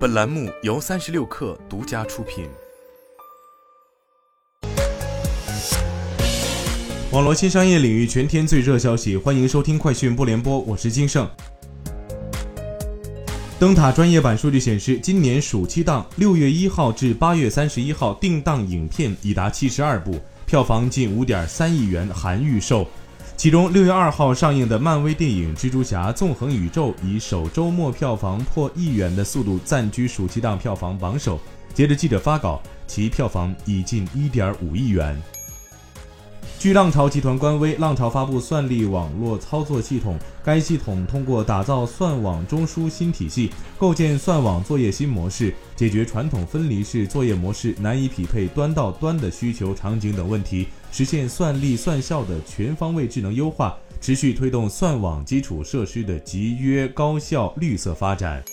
本栏目由三十六氪独家出品。网络新商业领域全天最热消息，欢迎收听快讯不联播，我是金盛。灯塔专业版数据显示，今年暑期档六月一号至八月三十一号定档影片已达七十二部，票房近五点三亿元，含预售。其中，六月二号上映的漫威电影《蜘蛛侠：纵横宇宙》以首周末票房破亿元的速度暂居暑期档票房榜首。截至，记者发稿，其票房已近一点五亿元。据浪潮集团官微，浪潮发布算力网络操作系统。该系统通过打造算网中枢新体系，构建算网作业新模式，解决传统分离式作业模式难以匹配端到端的需求场景等问题，实现算力算效的全方位智能优化，持续推动算网基础设施的集约高效绿色发展。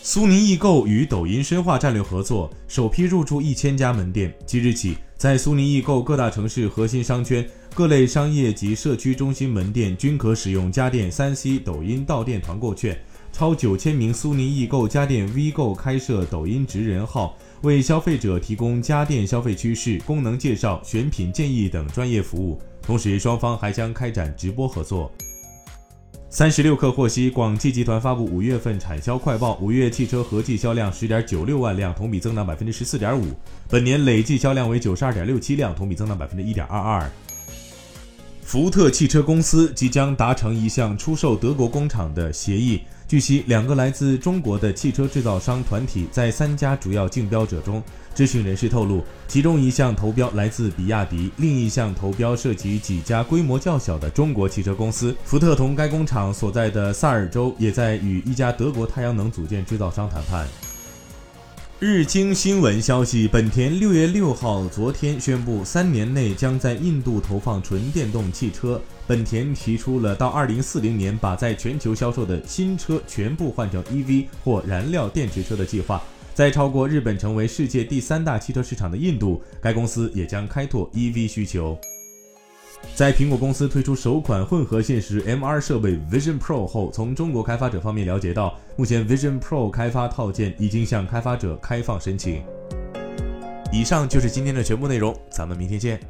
苏宁易购与抖音深化战略合作，首批入驻一千家门店。即日起，在苏宁易购各大城市核心商圈、各类商业及社区中心门店均可使用家电三 C 抖音到店团购券。超九千名苏宁易购家电 V 购开设抖音职人号，为消费者提供家电消费趋势、功能介绍、选品建议等专业服务。同时，双方还将开展直播合作。三十六氪获悉，广汽集团发布五月份产销快报，五月汽车合计销量十点九六万辆，同比增长百分之十四点五，本年累计销量为九十二点六七辆，同比增长百分之一点二二。福特汽车公司即将达成一项出售德国工厂的协议。据悉，两个来自中国的汽车制造商团体在三家主要竞标者中，知情人士透露，其中一项投标来自比亚迪，另一项投标涉及几家规模较小的中国汽车公司。福特同该工厂所在的萨尔州也在与一家德国太阳能组件制造商谈判。日经新闻消息，本田六月六号昨天宣布，三年内将在印度投放纯电动汽车。本田提出了到二零四零年把在全球销售的新车全部换成 EV 或燃料电池车的计划。在超过日本成为世界第三大汽车市场的印度，该公司也将开拓 EV 需求。在苹果公司推出首款混合现实 MR 设备 Vision Pro 后，从中国开发者方面了解到，目前 Vision Pro 开发套件已经向开发者开放申请。以上就是今天的全部内容，咱们明天见。